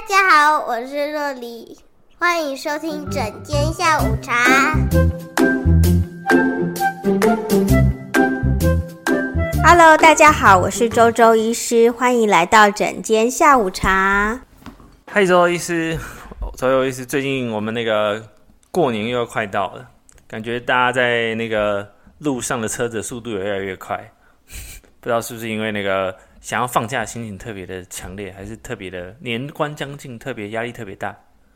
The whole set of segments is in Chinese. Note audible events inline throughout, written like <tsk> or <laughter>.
大家好，我是若黎，欢迎收听整间下午茶。Hello，大家好，我是周周医师，欢迎来到整间下午茶。嗨，周医师，周周医师，最近我们那个过年又要快到了，感觉大家在那个路上的车子速度也越来越快，<laughs> 不知道是不是因为那个。想要放假的心情特别的强烈，还是特别的年关将近，特别压力特别大？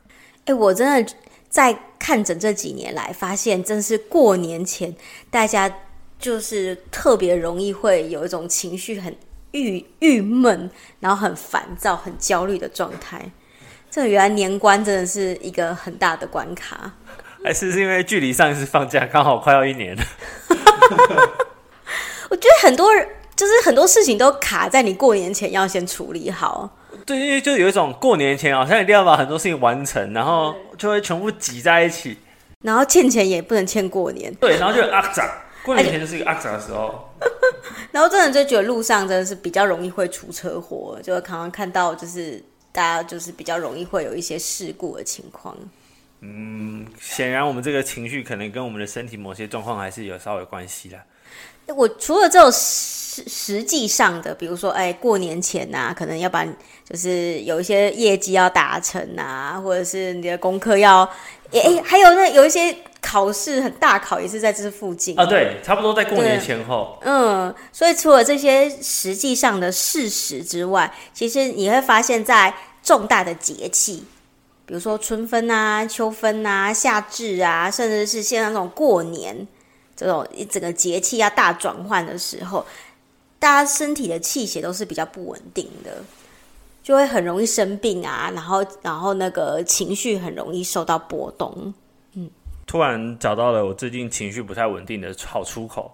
哎、欸，我真的在看诊这几年来，发现真是过年前大家就是特别容易会有一种情绪很郁郁闷，然后很烦躁、很焦虑的状态。这原来年关真的是一个很大的关卡，还是是因为距离上一次放假刚好快要一年了？<laughs> 我觉得很多人。就是很多事情都卡在你过年前要先处理好。对，因为就有一种过年前好像一定要把很多事情完成，然后就会全部挤在一起。然后欠钱也不能欠过年。对，然后就阿杂，<laughs> 过年前就是一个阿杂的时候。<laughs> 然后真的就觉得路上真的是比较容易会出车祸，就会常常看到就是大家就是比较容易会有一些事故的情况。嗯，显然我们这个情绪可能跟我们的身体某些状况还是有稍微关系的。我除了这种实实际上的，比如说，哎，过年前呐、啊，可能要把就是有一些业绩要达成啊，或者是你的功课要，哎，还有那有一些考试很大考也是在这附近啊，对，差不多在过年前后。嗯，所以除了这些实际上的事实之外，其实你会发现在重大的节气，比如说春分啊、秋分啊、夏至啊，甚至是现在那种过年。这种一整个节气要大转换的时候，大家身体的气血都是比较不稳定的，就会很容易生病啊，然后然后那个情绪很容易受到波动。嗯，突然找到了我最近情绪不太稳定的好出口，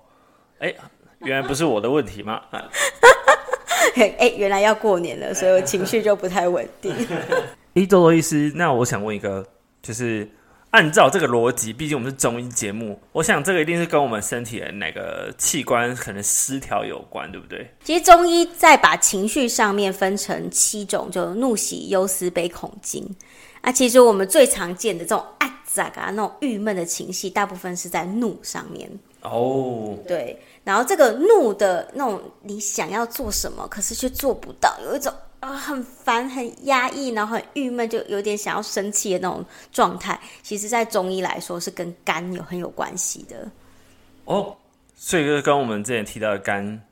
哎，原来不是我的问题吗？<laughs> 哎，原来要过年了，所以我情绪就不太稳定。<laughs> 哎，周周医师，那我想问一个，就是。按照这个逻辑，毕竟我们是中医节目，我想这个一定是跟我们身体的哪个器官可能失调有关，对不对？其实中医在把情绪上面分成七种，就怒、喜、忧、思、悲、恐、惊。啊，其实我们最常见的这种啊、咋啊那种郁闷的情绪，大部分是在怒上面。哦，对，然后这个怒的那种，你想要做什么，可是却做不到，有一种。啊、哦，很烦，很压抑，然后很郁闷，就有点想要生气的那种状态。其实，在中医来说，是跟肝有很有关系的。哦，所以就是跟我们之前提到的肝。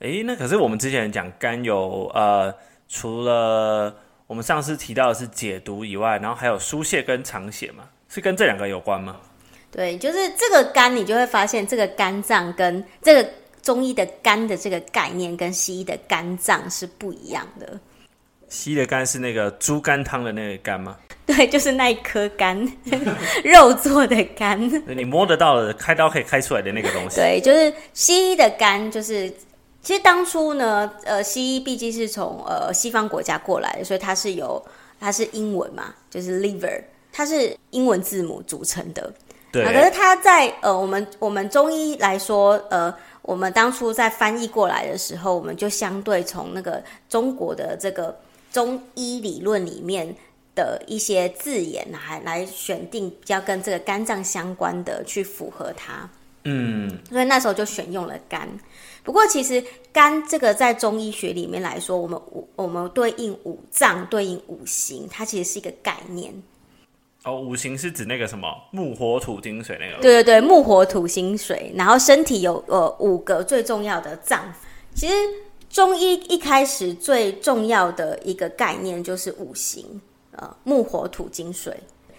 诶，那可是我们之前讲肝有呃，除了我们上次提到的是解毒以外，然后还有疏泄跟藏血嘛，是跟这两个有关吗？对，就是这个肝，你就会发现这个肝脏跟这个。中医的肝的这个概念跟西医的肝脏是不一样的。西医的肝是那个猪肝汤的那个肝吗？<laughs> 对，就是那一颗肝，<laughs> 肉做的肝。你摸得到的，开刀可以开出来的那个东西。对，就是西医的肝，就是其实当初呢，呃，西医毕竟是从呃西方国家过来的，所以它是有它是英文嘛，就是 liver，它是英文字母组成的。对。可是它在呃我们我们中医来说，呃。我们当初在翻译过来的时候，我们就相对从那个中国的这个中医理论里面的一些字眼，还来选定比较跟这个肝脏相关的去符合它。嗯，所以那时候就选用了肝。不过其实肝这个在中医学里面来说，我们五我们对应五脏，对应五行，它其实是一个概念。哦，五行是指那个什么木火土金水那个？对对对，木火土金水。然后身体有呃五个最重要的脏。其实中医一开始最重要的一个概念就是五行，呃，木火土金水。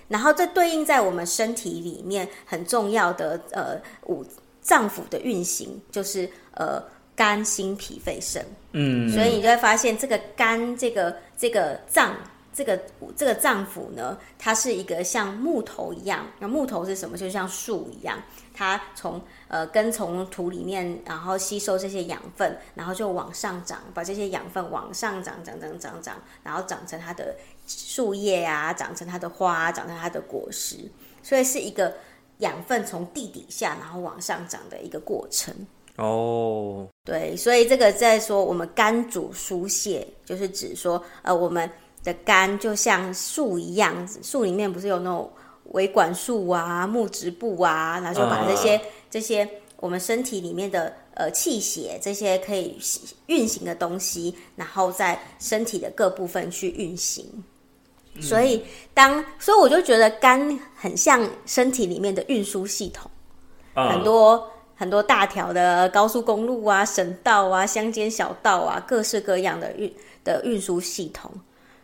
然后这对应在我们身体里面很重要的呃五脏腑的运行，就是呃肝心脾肺肾。嗯，所以你就会发现这个肝这个这个脏。这个这个脏腑呢，它是一个像木头一样。那木头是什么？就像树一样，它从呃根从土里面，然后吸收这些养分，然后就往上长，把这些养分往上长，长长长长，然后长成它的树叶啊，长成它的花，长成它的果实。所以是一个养分从地底下，然后往上长的一个过程。哦，oh. 对，所以这个在说我们肝主疏泄，就是指说呃我们。的肝就像树一样，树里面不是有那种维管束啊、木质部啊，然后就把这些、嗯、这些我们身体里面的呃气血这些可以运行的东西，然后在身体的各部分去运行。嗯、所以当所以我就觉得肝很像身体里面的运输系统，嗯、很多。很多大条的高速公路啊、省道啊、乡间小道啊，各式各样的运的运输系统。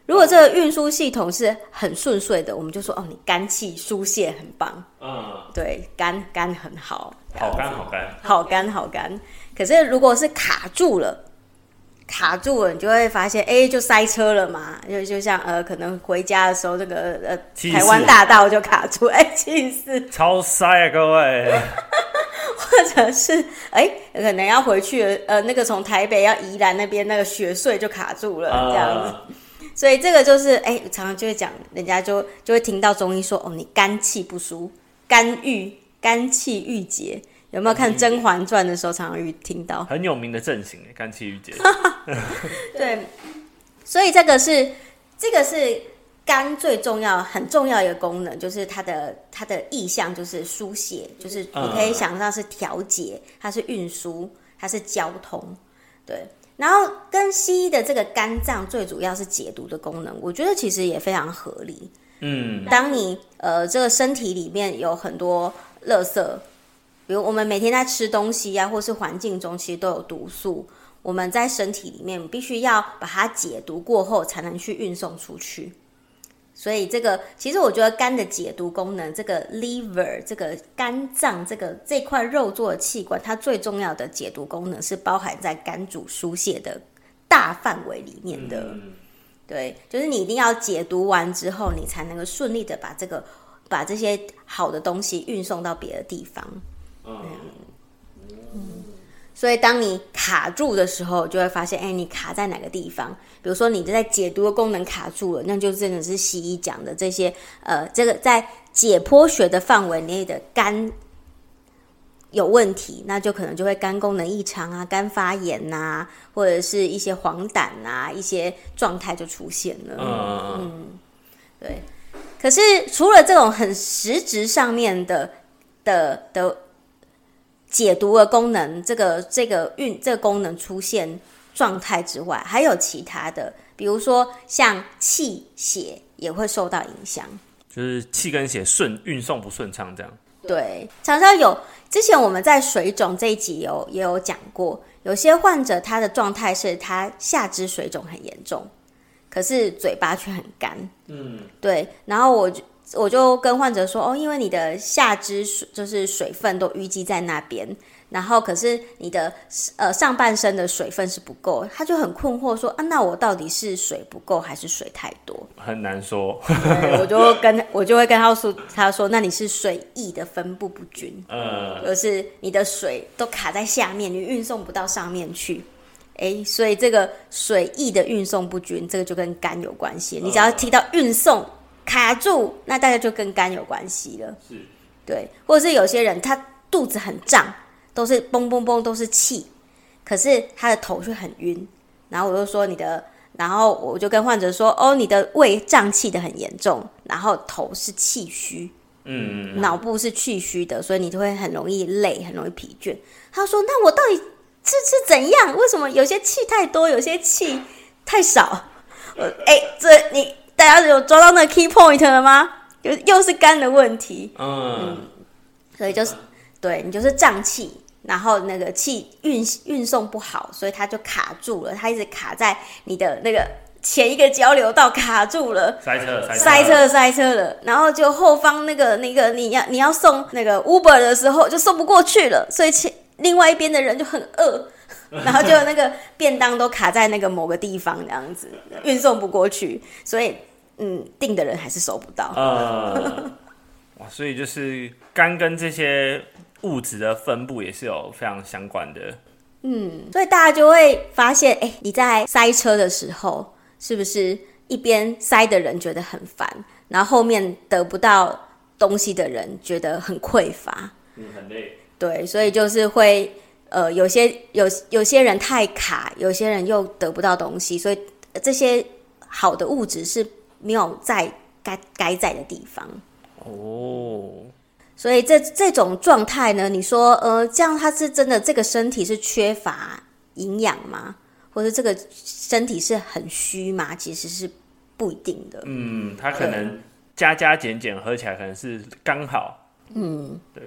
如果这个运输系统是很顺遂的，我们就说哦，你肝气疏泄很棒。嗯，对，肝肝很好，好肝好肝，好肝好肝。可是如果是卡住了，卡住了，你就会发现，哎，就塞车了嘛。就就像呃，可能回家的时候，这个呃，台湾大道就卡住，哎，气死，超塞啊，各位。<laughs> 或者是哎，可能要回去呃，那个从台北要宜兰那边那个雪隧就卡住了这样子，呃、所以这个就是哎，常常就会讲，人家就就会听到中医说哦，你肝气不舒，肝郁，肝气郁结，有没有看《甄嬛传》的时候常常遇听到？很有名的症型，肝气郁结。<laughs> 对，所以这个是这个是。肝最重要、很重要一个功能，就是它的它的意象就是疏泄，就是你可以想到是调节，它是运输，它是交通，对。然后跟西医的这个肝脏最主要是解毒的功能，我觉得其实也非常合理。嗯，当你呃这个身体里面有很多垃圾，比如我们每天在吃东西呀、啊，或是环境中其实都有毒素，我们在身体里面必须要把它解毒过后，才能去运送出去。所以这个其实我觉得肝的解毒功能，这个 liver 这个肝脏这个这块肉做的器官，它最重要的解毒功能是包含在肝主疏泄的大范围里面的。嗯、对，就是你一定要解毒完之后，你才能够顺利的把这个把这些好的东西运送到别的地方。嗯。嗯所以，当你卡住的时候，就会发现，哎，你卡在哪个地方？比如说，你在解毒的功能卡住了，那就真的是西医讲的这些，呃，这个在解剖学的范围内的肝有问题，那就可能就会肝功能异常啊，肝发炎呐、啊，或者是一些黄疸啊，一些状态就出现了。嗯嗯，对。可是，除了这种很实质上面的的的。解毒的功能，这个这个运这个功能出现状态之外，还有其他的，比如说像气血也会受到影响，就是气跟血顺运送不顺畅这样。对，常常有之前我们在水肿这一集有也有讲过，有些患者他的状态是他下肢水肿很严重，可是嘴巴却很干。嗯，对，然后我就。我就跟患者说哦，因为你的下肢水就是水分都淤积在那边，然后可是你的呃上半身的水分是不够，他就很困惑说啊，那我到底是水不够还是水太多？很难说。我就跟我就会跟他说，他说那你是水液的分布不均，嗯，就是你的水都卡在下面，你运送不到上面去，哎，所以这个水液的运送不均，这个就跟肝有关系。你只要提到运送。卡住，那大概就跟肝有关系了。是，对，或者是有些人他肚子很胀，都是嘣嘣嘣都是气，可是他的头却很晕。然后我就说你的，然后我就跟患者说，哦，你的胃胀气的很严重，然后头是气虚，嗯，嗯，脑部是气虚的，所以你就会很容易累，很容易疲倦。他说，那我到底是是怎样？为什么有些气太多，有些气太少？<laughs> 我哎，这你。大家有抓到那个 key point 了吗？又又是肝的问题，嗯，嗯，所以就是对你就是胀气，然后那个气运运送不好，所以它就卡住了，它一直卡在你的那个前一个交流道卡住了，塞车塞车塞车塞车了，然后就后方那个那个你要你要送那个 Uber 的时候就送不过去了，所以前另外一边的人就很饿。然后就那个便当都卡在那个某个地方，这样子运送不过去，所以嗯，订的人还是收不到。呃，<laughs> 哇，所以就是肝跟这些物质的分布也是有非常相关的。嗯，所以大家就会发现，哎，你在塞车的时候，是不是一边塞的人觉得很烦，然后后面得不到东西的人觉得很匮乏？嗯，很累。对，所以就是会。呃，有些有有些人太卡，有些人又得不到东西，所以这些好的物质是没有在该该在的地方。哦，所以这这种状态呢，你说呃，这样他是真的这个身体是缺乏营养吗？或者这个身体是很虚吗？其实是不一定的。嗯，他可能加加减减喝起来可能是刚好。嗯，对。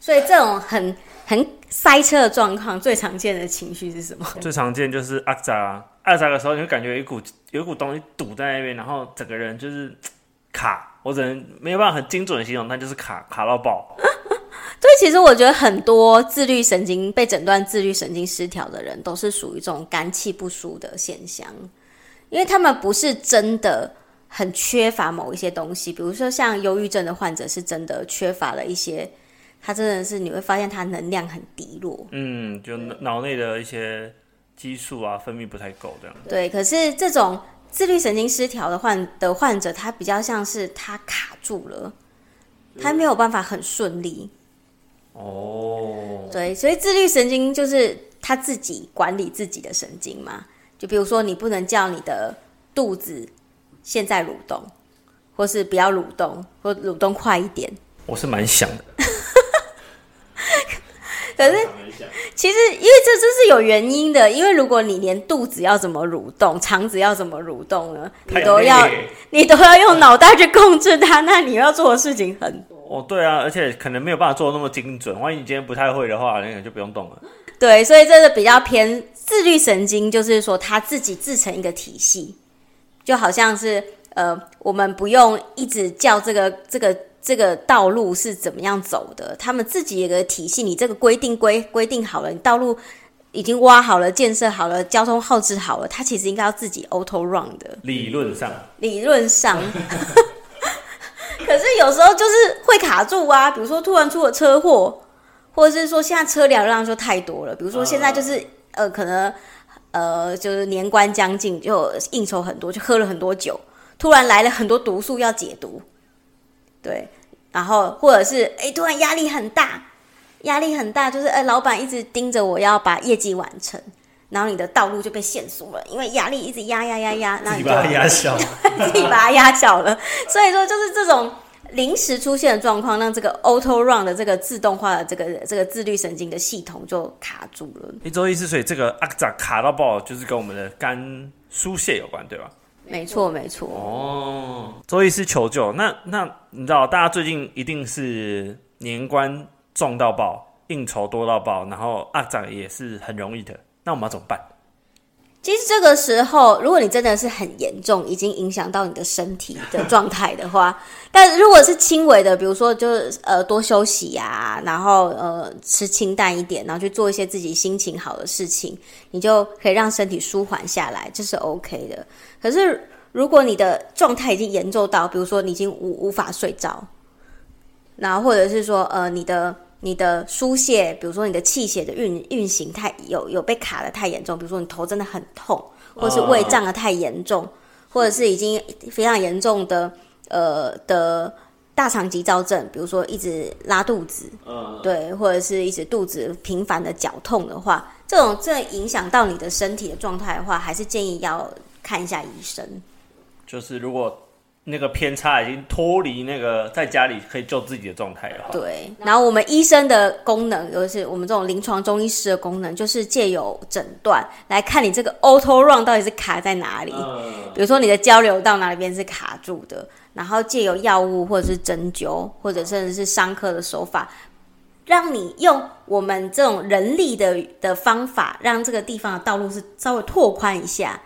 所以这种很很塞车的状况，最常见的情绪是什么？最常见就是阿杂阿扎的时候，你会感觉有一股有一股东西堵在那边，然后整个人就是 <tsk> 卡。我只能没有办法很精准的形容，但就是卡卡到爆。<laughs> 对，其实我觉得很多自律神经被诊断自律神经失调的人，都是属于这种肝气不舒的现象，因为他们不是真的很缺乏某一些东西，比如说像忧郁症的患者，是真的缺乏了一些，他真的是你会发现他能量很低落。嗯，就脑内的一些激素啊分泌不太够这样。对，可是这种。自律神经失调的患的患者，他比较像是他卡住了，他没有办法很顺利。哦，对，所以自律神经就是他自己管理自己的神经嘛。就比如说，你不能叫你的肚子现在蠕动，或是不要蠕动，或蠕动快一点。我是蛮想的。可是，其实因为这这是有原因的，因为如果你连肚子要怎么蠕动，肠子要怎么蠕动呢？你都要你都要用脑袋去控制它，那你要做的事情很多。哦，对啊，而且可能没有办法做的那么精准。万一你今天不太会的话，那个就不用动了。对，所以这是比较偏自律神经，就是说它自己自成一个体系，就好像是呃，我们不用一直叫这个这个。这个道路是怎么样走的？他们自己有个体系，你这个规定规规定好了，你道路已经挖好了、建设好了、交通号志好了，它其实应该要自己 auto run 的。理论上，理论上，<laughs> 可是有时候就是会卡住啊。比如说突然出了车祸，或者是说现在车辆量就太多了。比如说现在就是呃，可能呃，就是年关将近，就应酬很多，就喝了很多酒，突然来了很多毒素要解毒。对，然后或者是哎，突然压力很大，压力很大，就是哎，老板一直盯着我要把业绩完成，然后你的道路就被限速了，因为压力一直压压压压，那你把它压小，<laughs> 自己把它压小了。所以说，就是这种临时出现的状况，让这个 auto run 的这个自动化的这个这个自律神经的系统就卡住了。一周一次，所以这个阿扎卡到爆，就是跟我们的肝疏泄有关，对吧？没错，没错。哦，周医师求救。那那你知道，大家最近一定是年关重到爆，应酬多到爆，然后阿长也是很容易的。那我们要怎么办？其实这个时候，如果你真的是很严重，已经影响到你的身体的状态的话，<laughs> 但如果是轻微的，比如说就是呃多休息呀、啊，然后呃吃清淡一点，然后去做一些自己心情好的事情，你就可以让身体舒缓下来，这是 OK 的。可是，如果你的状态已经严重到，比如说你已经无无法睡着，然后或者是说，呃，你的你的疏泄，比如说你的气血的运运行太有有被卡的太严重，比如说你头真的很痛，或者是胃胀的太严重，或者是已经非常严重的呃的大肠急躁症，比如说一直拉肚子，对，或者是一直肚子频繁的绞痛的话，这种这影响到你的身体的状态的话，还是建议要。看一下医生，就是如果那个偏差已经脱离那个在家里可以救自己的状态的话，对。然后我们医生的功能，尤其是我们这种临床中医师的功能，就是借由诊断来看你这个 auto run 到底是卡在哪里。嗯。比如说你的交流到哪里边是卡住的，然后借由药物或者是针灸，或者甚至是伤科的手法，让你用我们这种人力的的方法，让这个地方的道路是稍微拓宽一下。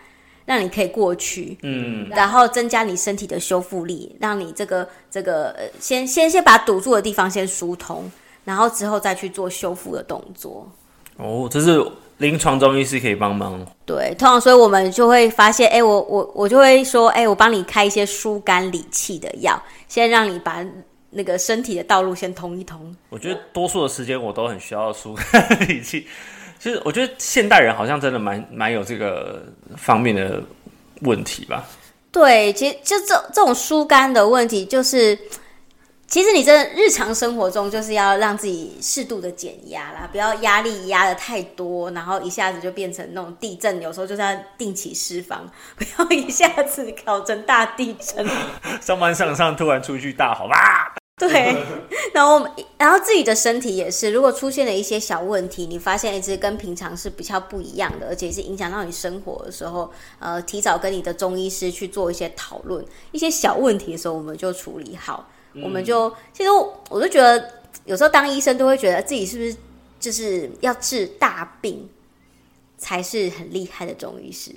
让你可以过去，嗯，然后增加你身体的修复力，让你这个这个呃，先先先把堵住的地方先疏通，然后之后再去做修复的动作。哦，这是临床中医师可以帮忙。对，通常所以我们就会发现，哎，我我我就会说，哎，我帮你开一些疏肝理气的药，先让你把那个身体的道路先通一通。我觉得多数的时间我都很需要疏肝理气。其实我觉得现代人好像真的蛮蛮有这个方面的问题吧。对，其实就这这种疏肝的问题，就是其实你真的日常生活中就是要让自己适度的减压啦，不要压力压的太多，然后一下子就变成那种地震。有时候就是要定期释放，<laughs> 不要一下子搞成大地震。<laughs> 上班上上突然出去大吼吧。<laughs> 对，<laughs> 然后我们然后自己的身体也是，如果出现了一些小问题，你发现一直跟平常是比较不一样的，而且是影响到你生活的时候，呃，提早跟你的中医师去做一些讨论，一些小问题的时候，我们就处理好，嗯、我们就其实我，我就觉得有时候当医生都会觉得自己是不是就是要治大病才是很厉害的中医师，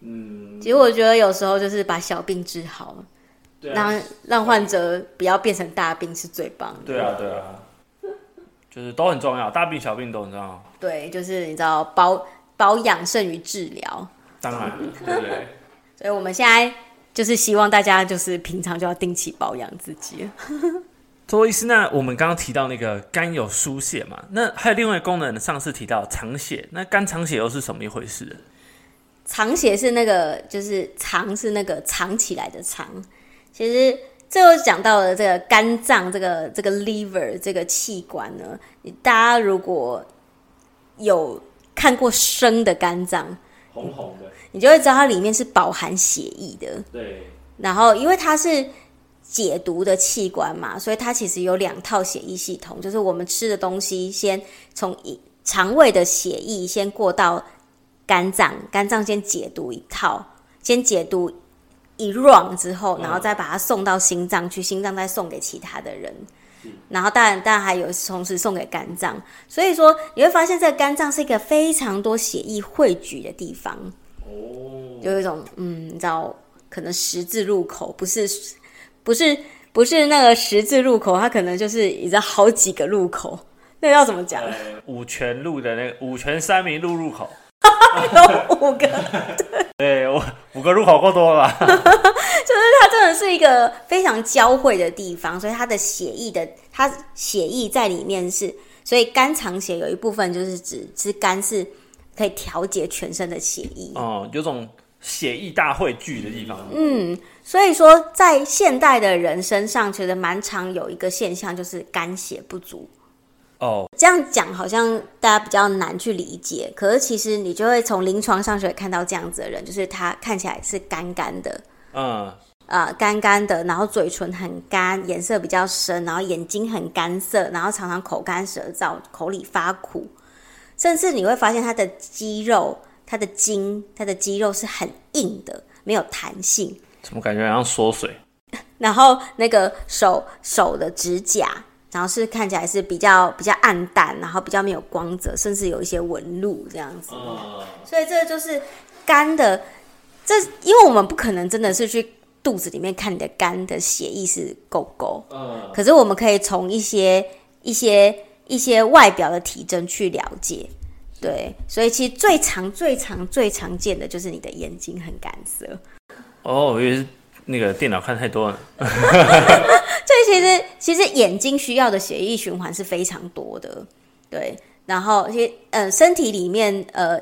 嗯，其实我觉得有时候就是把小病治好。让让患者不要变成大病是最棒的。对啊，对啊，就是都很重要，大病小病都很重要。对，就是你知道保保养胜于治疗。当然，对不，对。<laughs> 所以我们现在就是希望大家就是平常就要定期保养自己。<laughs> 周医师，那我们刚刚提到那个肝有疏泄嘛，那还有另外一个功能，上次提到藏血，那肝藏血又是什么一回事？藏血是那个，就是藏是那个藏起来的藏。其实最后讲到了这个肝脏，这个这个 liver 这个器官呢，大家如果有看过生的肝脏，红红的，你就会知道它里面是饱含血液的。对。然后，因为它是解毒的器官嘛，所以它其实有两套血液系统，就是我们吃的东西先从肠胃的血液先过到肝脏，肝脏先解毒一套，先解毒。一 run 之后，然后再把它送到心脏去，心脏再送给其他的人，然后当然当然还有同时送给肝脏，所以说你会发现这个肝脏是一个非常多血液汇聚的地方，哦，有一种嗯，你知道可能十字路口不是不是不是那个十字路口，它可能就是你知道好几个路口，那要怎么讲？五泉路的那个五泉三民路入口。<laughs> 有五个，对，<laughs> 我五个入口够多了吧？<laughs> 就是它真的是一个非常交汇的地方，所以它的血液的，它血液在里面是，所以肝藏血有一部分就是指，是肝是可以调节全身的血液，哦，有种血液大汇聚的地方。嗯，所以说在现代的人身上，其实蛮常有一个现象，就是肝血不足。哦，这样讲好像大家比较难去理解，可是其实你就会从临床上就会看到这样子的人，就是他看起来是干干的，嗯，啊、呃，干干的，然后嘴唇很干，颜色比较深，然后眼睛很干涩，然后常常口干舌燥，口里发苦，甚至你会发现他的肌肉、他的筋、他的肌肉是很硬的，没有弹性，怎么感觉好像缩水？<laughs> 然后那个手手的指甲。然后是看起来是比较比较暗淡，然后比较没有光泽，甚至有一些纹路这样子。嗯。所以这就是肝的，这因为我们不可能真的是去肚子里面看你的肝的血液是够够。嗯。可是我们可以从一些一些一些外表的体征去了解。对。所以其实最常最常最常见的就是你的眼睛很干涩。哦，我以为那个电脑看太多了。<laughs> 其实其实眼睛需要的血液循环是非常多的，对。然后其实呃身体里面呃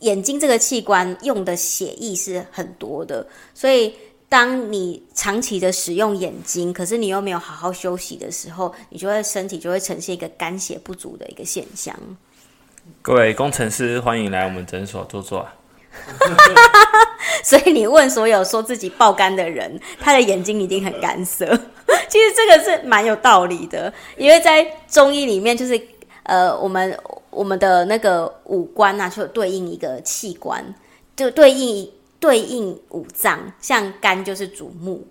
眼睛这个器官用的血液是很多的，所以当你长期的使用眼睛，可是你又没有好好休息的时候，你就会身体就会呈现一个肝血不足的一个现象。各位工程师，欢迎来我们诊所坐坐。<laughs> 所以你问所有说自己爆肝的人，他的眼睛一定很干涩。其实这个是蛮有道理的，因为在中医里面，就是呃，我们我们的那个五官啊，就对应一个器官，就对应对应五脏，像肝就是主目，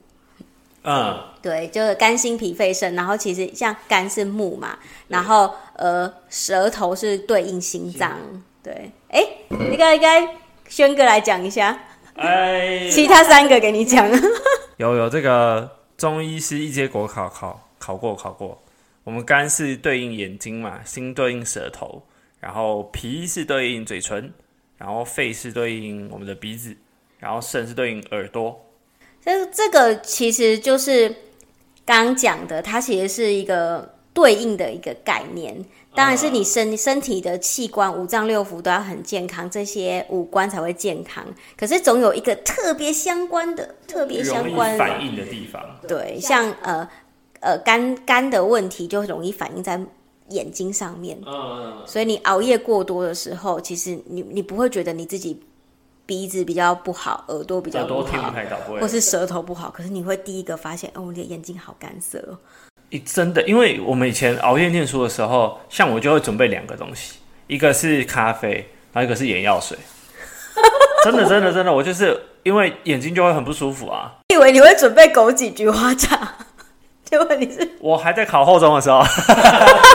嗯，对，就是肝心脾肺肾，然后其实像肝是木嘛，然后呃，舌头是对应心脏，对，哎，应该应该轩哥来讲一下，哎，其他三个给你讲，<laughs> 有有这个。中医是一阶国考考考过考过，我们肝是对应眼睛嘛，心对应舌头，然后脾是对应嘴唇，然后肺是对应我们的鼻子，然后肾是对应耳朵。这这个其实就是刚讲的，它其实是一个对应的一个概念。当然是你身身体的器官五脏六腑都要很健康，这些五官才会健康。可是总有一个特别相关的、特别相关的反应的地方。对，像呃呃肝肝的问题就容易反映在眼睛上面。嗯，所以你熬夜过多的时候，其实你你不会觉得你自己鼻子比较不好，耳朵比较不好，耳朵听不太到，或是舌头不好，可是你会第一个发现，哦，我的眼睛好干涩哦。真的，因为我们以前熬夜念书的时候，像我就会准备两个东西，一个是咖啡，然后一个是眼药水。真的，真的，真的，我就是因为眼睛就会很不舒服啊。<laughs> 以为你会准备枸杞菊花茶，结果你是 <laughs>…… 我还在考后中的时候，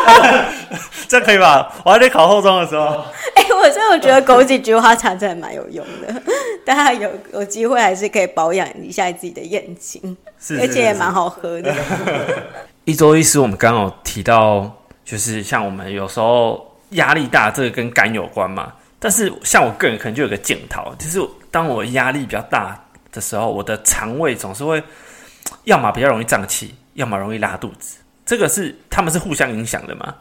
<laughs> 这可以吧？我还在考后中的时候。哎、欸，我真的觉得枸杞菊花茶真的蛮有用的，大家有有机会还是可以保养一下自己的眼睛，是，是，是，而且也蛮好喝的。一周一食，我们刚刚有提到，就是像我们有时候压力大，这个跟肝有关嘛。但是像我个人可能就有个检讨，就是当我压力比较大的时候，我的肠胃总是会，要么比较容易胀气，要么容易拉肚子。这个是他们是互相影响的吗？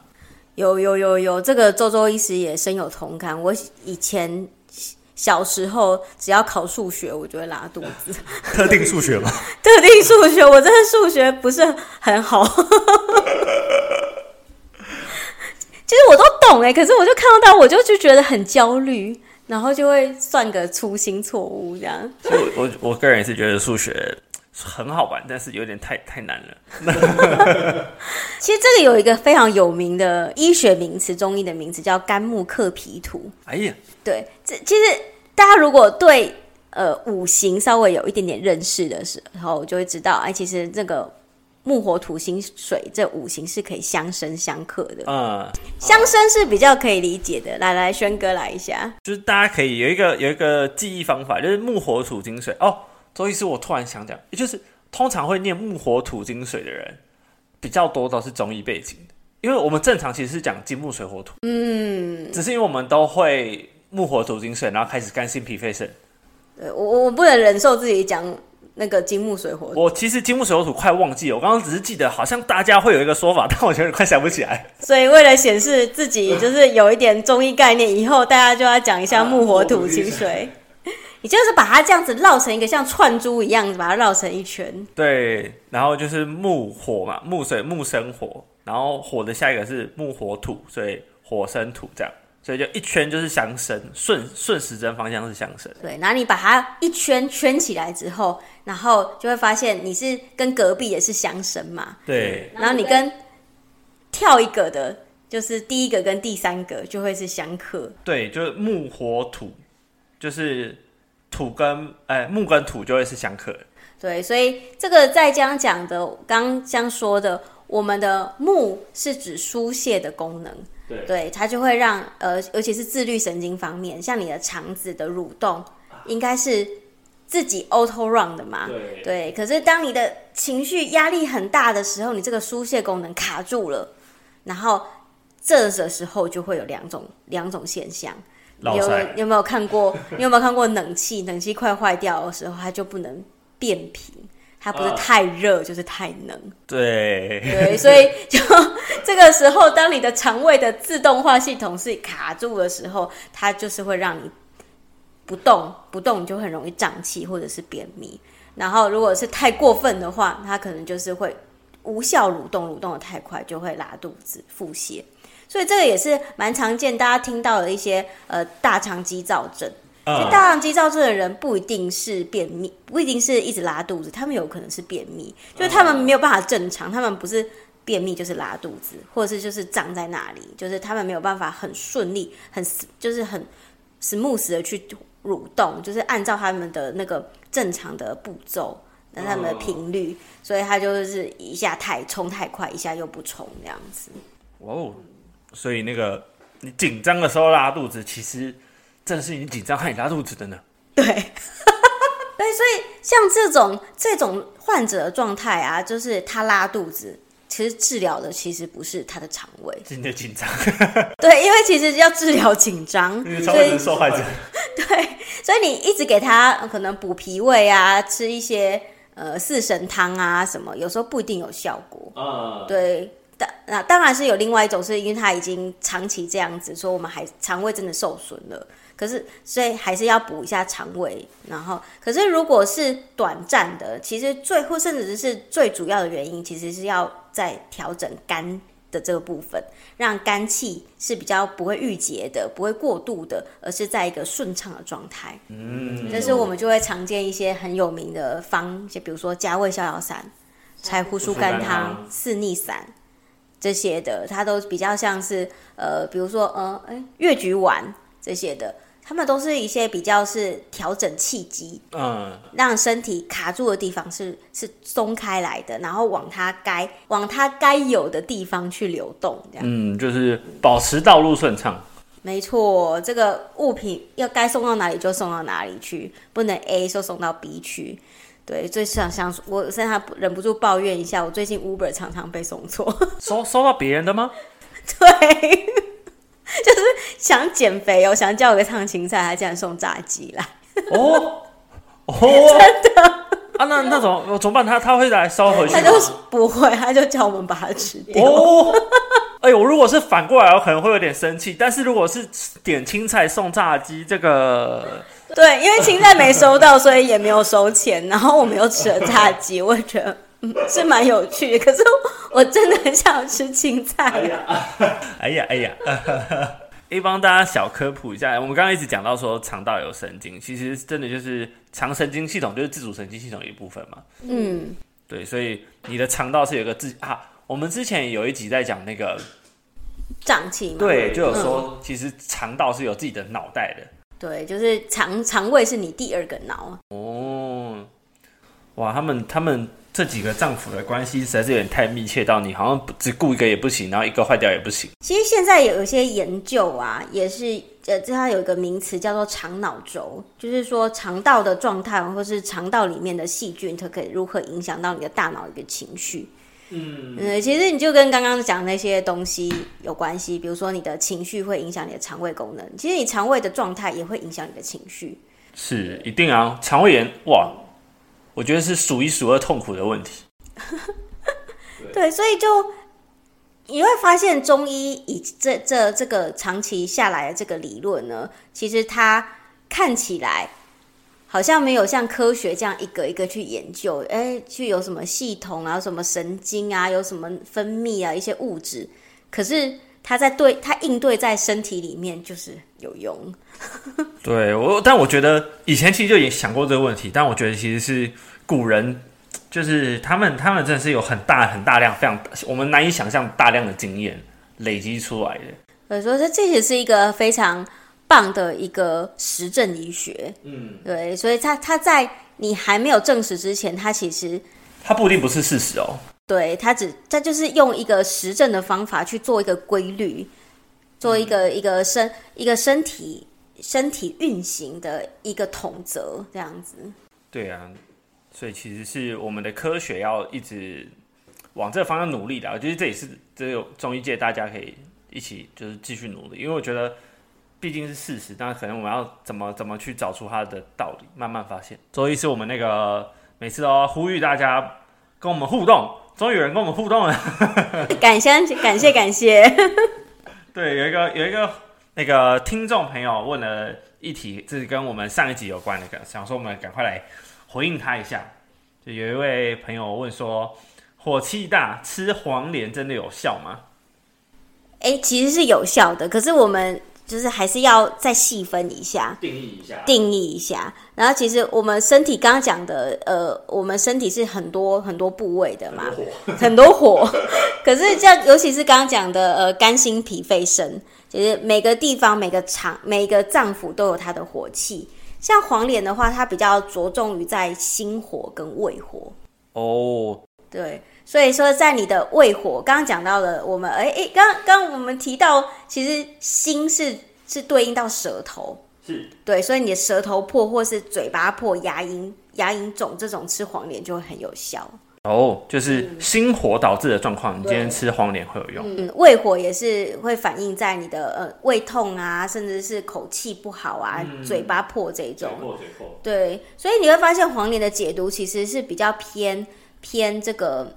有有有有，这个周周医师也深有同感。我以前小时候只要考数学，我就会拉肚子。特定数学吗？<laughs> 特定数学，我真的数学不是很好。<laughs> 其实我都懂哎，可是我就看到，我就就觉得很焦虑，然后就会算个粗心错误这样。所以我我我个人也是觉得数学。很好玩，但是有点太太难了。<laughs> 其实这个有一个非常有名的医学名词，中医的名词叫肝木克脾土。哎呀，对，这其实大家如果对呃五行稍微有一点点认识的时候，就会知道，哎，其实这个木火土金水这五行是可以相生相克的。嗯，相生是比较可以理解的。来来，轩哥来一下，就是大家可以有一个有一个记忆方法，就是木火土金水哦。周医师，我突然想讲，也就是通常会念木火土金水的人比较多，都是中医背景的，因为我们正常其实是讲金木水火土，嗯，只是因为我们都会木火土金水，然后开始肝心脾肺肾。对，我我不能忍受自己讲那个金木水火土。我其实金木水火土快忘记了，我刚刚只是记得好像大家会有一个说法，<laughs> 但我觉得快想不起来。所以为了显示自己就是有一点中医概念，以后大家就要讲一下木火土金水。啊你就是把它这样子绕成一个像串珠一样，把它绕成一圈。对，然后就是木火嘛，木水木生火，然后火的下一个是木火土，所以火生土这样，所以就一圈就是相生，顺顺时针方向是相生。对，然后你把它一圈圈起来之后，然后就会发现你是跟隔壁也是相生嘛。对，然后你跟跳一个的，就是第一个跟第三个就会是相克。对，就是木火土，就是。土跟哎、欸、木跟土就会是相克。的，对，所以这个在将讲的刚将说的，我们的木是指疏泄的功能，对，对，它就会让呃，尤其是自律神经方面，像你的肠子的蠕动，应该是自己 auto run 的嘛，对，对，可是当你的情绪压力很大的时候，你这个疏泄功能卡住了，然后这个时候就会有两种两种现象。有有没有看过？你有没有看过冷气？冷气快坏掉的时候，它就不能变频，它不是太热，啊、就是太冷。对对，所以 <laughs> 就这个时候，当你的肠胃的自动化系统是卡住的时候，它就是会让你不动不动，你就很容易胀气或者是便秘。然后如果是太过分的话，它可能就是会无效蠕动，蠕动的太快就会拉肚子、腹泻。所以这个也是蛮常见，大家听到的一些呃大肠肌躁症。其实大肠肌躁症的人不一定是便秘，不一定是一直拉肚子，他们有可能是便秘，就是他们没有办法正常，他们不是便秘就是拉肚子，或者是就是胀在那里，就是他们没有办法很顺利、很就是很 smooth 的去蠕动，就是按照他们的那个正常的步骤，那他们的频率，uh. 所以他就是一下太冲太快，一下又不冲这样子。哇哦。所以那个你紧张的时候拉肚子，其实正是你紧张害你拉肚子的呢。对，<laughs> 对，所以像这种这种患者的状态啊，就是他拉肚子，其实治疗的其实不是他的肠胃，是你的紧张。<laughs> 对，因为其实要治疗紧张，<laughs> 肠胃是受害者。对，所以你一直给他可能补脾胃啊，吃一些呃四神汤啊什么，有时候不一定有效果。啊，对。那当然是有另外一种，是因为他已经长期这样子，说我们还肠胃真的受损了，可是所以还是要补一下肠胃。然后，可是如果是短暂的，其实最或甚至是最主要的原因，其实是要在调整肝的这个部分，让肝气是比较不会郁结的，不会过度的，而是在一个顺畅的状态。嗯，这是我们就会常见一些很有名的方，就比如说加味逍遥散、柴胡疏肝汤、四逆散。这些的，它都比较像是呃，比如说呃，哎，越橘丸这些的，他们都是一些比较是调整气机，嗯，让身体卡住的地方是是松开来的，然后往它该往它该有的地方去流动，这样，嗯，就是保持道路顺畅。没错，这个物品要该送到哪里就送到哪里去，不能 A 就送到 B 去。对，最想想我现在忍不住抱怨一下，我最近 Uber 常常被送错，<laughs> 收收到别人的吗？对，<laughs> 就是想减肥哦，想叫我个烫青菜，他竟然送炸鸡来。哦 <laughs> 哦，真的啊？那那种我怎么办？他他会来烧回去吗？他就是不会，他就叫我们把它吃掉。哦，哎呦，如果是反过来，我可能会有点生气。但是如果是点青菜送炸鸡，这个。<laughs> 对，因为青菜没收到，所以也没有收钱。然后我们又吃了炸鸡，我觉得嗯是蛮有趣的。可是我真的很想吃青菜。哎呀，哎呀，哎呀，<laughs> 可以帮大家小科普一下。我们刚刚一直讲到说肠道有神经，其实真的就是肠神经系统就是自主神经系统的一部分嘛。嗯，对，所以你的肠道是有一个自啊。我们之前有一集在讲那个胀气，对，就有说其实肠道是有自己的脑袋的。对，就是肠肠胃是你第二个脑哦。哇，他们他们这几个脏腑的关系实在是有点太密切到你好像只顾一个也不行，然后一个坏掉也不行。其实现在有一些研究啊，也是呃，它有一个名词叫做肠脑轴，就是说肠道的状态或是肠道里面的细菌，它可以如何影响到你的大脑一个情绪。嗯，其实你就跟刚刚讲那些东西有关系，比如说你的情绪会影响你的肠胃功能，其实你肠胃的状态也会影响你的情绪。是一定啊，肠胃炎哇，我觉得是数一数二痛苦的问题。对，<laughs> 对，所以就你会发现中医以这这这个长期下来的这个理论呢，其实它看起来。好像没有像科学这样一个一个去研究，哎，去有什么系统啊，有什么神经啊，有什么分泌啊，一些物质。可是它在对它应对在身体里面就是有用。<laughs> 对我，但我觉得以前其实就已经想过这个问题，但我觉得其实是古人，就是他们他们真的是有很大很大量非常我们难以想象大量的经验累积出来的。所以说，这这也是一个非常。棒的一个实证医学，嗯，对，所以他他在你还没有证实之前，他其实他不一定不是事实哦。对，他只他就是用一个实证的方法去做一个规律，做一个、嗯、一个身一个身体身体运行的一个统则，这样子。对啊，所以其实是我们的科学要一直往这个方向努力的。我觉得这也是只有中医界大家可以一起就是继续努力，因为我觉得。毕竟是事实，但可能我们要怎么怎么去找出它的道理，慢慢发现。周一是我们那个每次都要呼吁大家跟我们互动，终于有人跟我们互动了，感谢感谢感谢。<laughs> 对，有一个有一个那个听众朋友问了一题，这是跟我们上一集有关的，想说我们赶快来回应他一下。就有一位朋友问说，火气大吃黄连真的有效吗？哎，其实是有效的，可是我们。就是还是要再细分一下，定义一下，定义一下。然后其实我们身体刚刚讲的，呃，我们身体是很多很多部位的嘛，很多火。<laughs> 可是这样，尤其是刚刚讲的，呃，肝、心、脾、肺、肾，其实每个地方、每个肠、每个脏腑都有它的火气。像黄连的话，它比较着重于在心火跟胃火。哦，对。所以说，在你的胃火，刚刚讲到了，我们哎哎，刚刚我们提到，其实心是是对应到舌头，是对，所以你的舌头破或是嘴巴破、牙龈牙龈肿这种吃黄连就会很有效。哦，就是心火导致的状况，嗯、你今天吃黄连会有用。嗯，胃火也是会反映在你的呃胃痛啊，甚至是口气不好啊、嗯、嘴巴破这种。嘴破嘴破。对，所以你会发现黄连的解毒其实是比较偏偏这个。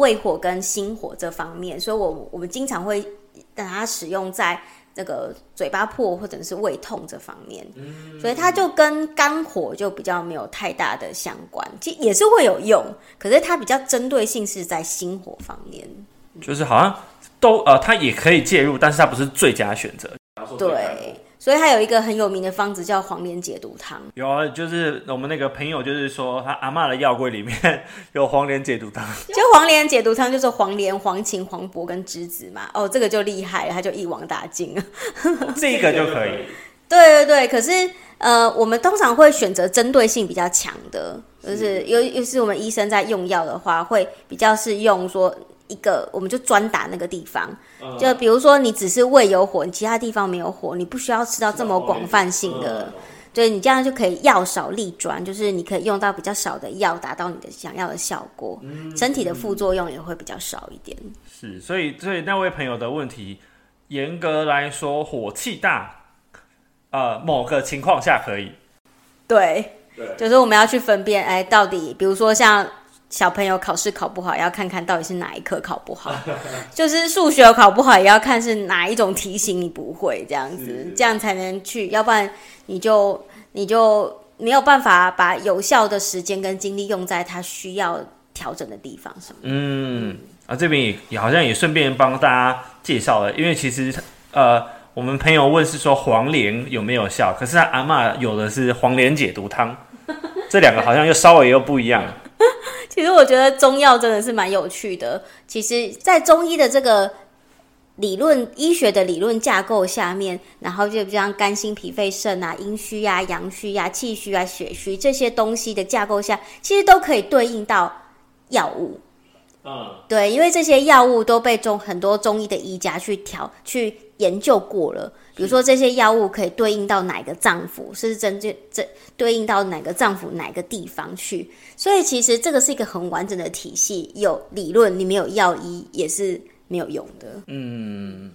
胃火跟心火这方面，所以我我们经常会让它使用在这个嘴巴破或者是胃痛这方面，所以它就跟肝火就比较没有太大的相关，其实也是会有用，可是它比较针对性是在心火方面，就是好像都呃，它也可以介入，但是它不是最佳选择。对。所以它有一个很有名的方子叫黄连解毒汤。有啊，就是我们那个朋友，就是说他阿嬷的药柜里面 <laughs> 有黄连解毒汤。就黄连解毒汤就是黄连、黄芩、黄柏跟栀子嘛。哦，这个就厉害了，他就一网打尽了。这个就可以。<laughs> 对对对，可是呃，我们通常会选择针对性比较强的，就是尤尤其是我们医生在用药的话，会比较是用说。一个，我们就专打那个地方，就比如说你只是胃有火，你其他地方没有火，你不需要吃到这么广泛性的，对，你这样就可以药少力专，就是你可以用到比较少的药，达到你的想要的效果，身体的副作用也会比较少一点。是，所以所以那位朋友的问题，严格来说，火气大，呃，某个情况下可以，对，对，就是我们要去分辨，哎，到底，比如说像。小朋友考试考不好，要看看到底是哪一科考不好。<laughs> 就是数学考不好，也要看是哪一种题型你不会，这样子，这样才能去，要不然你就你就没有办法把有效的时间跟精力用在他需要调整的地方上。嗯，啊，这边也也好像也顺便帮大家介绍了，因为其实呃，我们朋友问是说黄连有没有效，可是他阿嬷有的是黄连解毒汤，<laughs> 这两个好像又稍微又不一样。其实我觉得中药真的是蛮有趣的。其实，在中医的这个理论医学的理论架构下面，然后就像肝、心、脾、肺、肾啊、阴虚呀、阳虚呀、气虚啊、血虚这些东西的架构下，其实都可以对应到药物。嗯，对，因为这些药物都被中很多中医的医家去调去研究过了。比如说，这些药物可以对应到哪个脏腑，是针对这对应到哪个脏腑哪个地方去，所以其实这个是一个很完整的体系。有理论，你没有药医也是没有用的。嗯，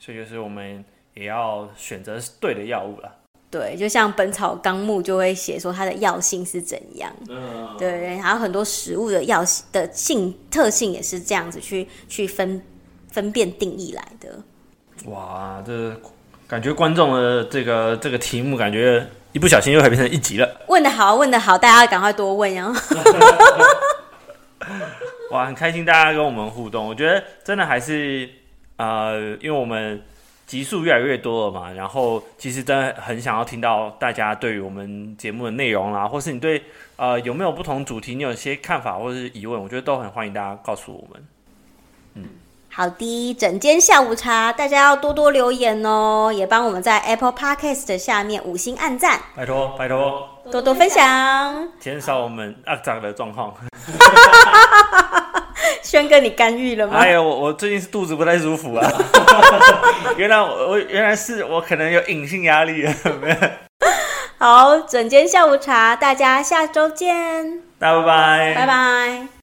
所以就是我们也要选择对的药物了。对，就像《本草纲目》就会写说它的药性是怎样。嗯，对，然后很多食物的药的性特性也是这样子去去分分辨定义来的。哇，这。感觉观众的这个这个题目，感觉一不小心又会变成一集了。问的好，问的好，大家赶快多问哦。<laughs> 哇，很开心大家跟我们互动，我觉得真的还是呃，因为我们集数越来越多了嘛，然后其实真的很想要听到大家对于我们节目的内容啦，或是你对呃有没有不同主题，你有些看法或是疑问，我觉得都很欢迎大家告诉我们。嗯。好的，整间下午茶，大家要多多留言哦，也帮我们在 Apple Podcast 的下面五星按赞，拜托拜托，多多分享，减少我们肮脏的状况。<laughs> 轩哥，你干预了吗？哎呀，我我最近是肚子不太舒服啊。<laughs> 原来我我原来是我可能有隐性压力啊。<laughs> 好，整间下午茶，大家下周见，大家拜拜，拜拜。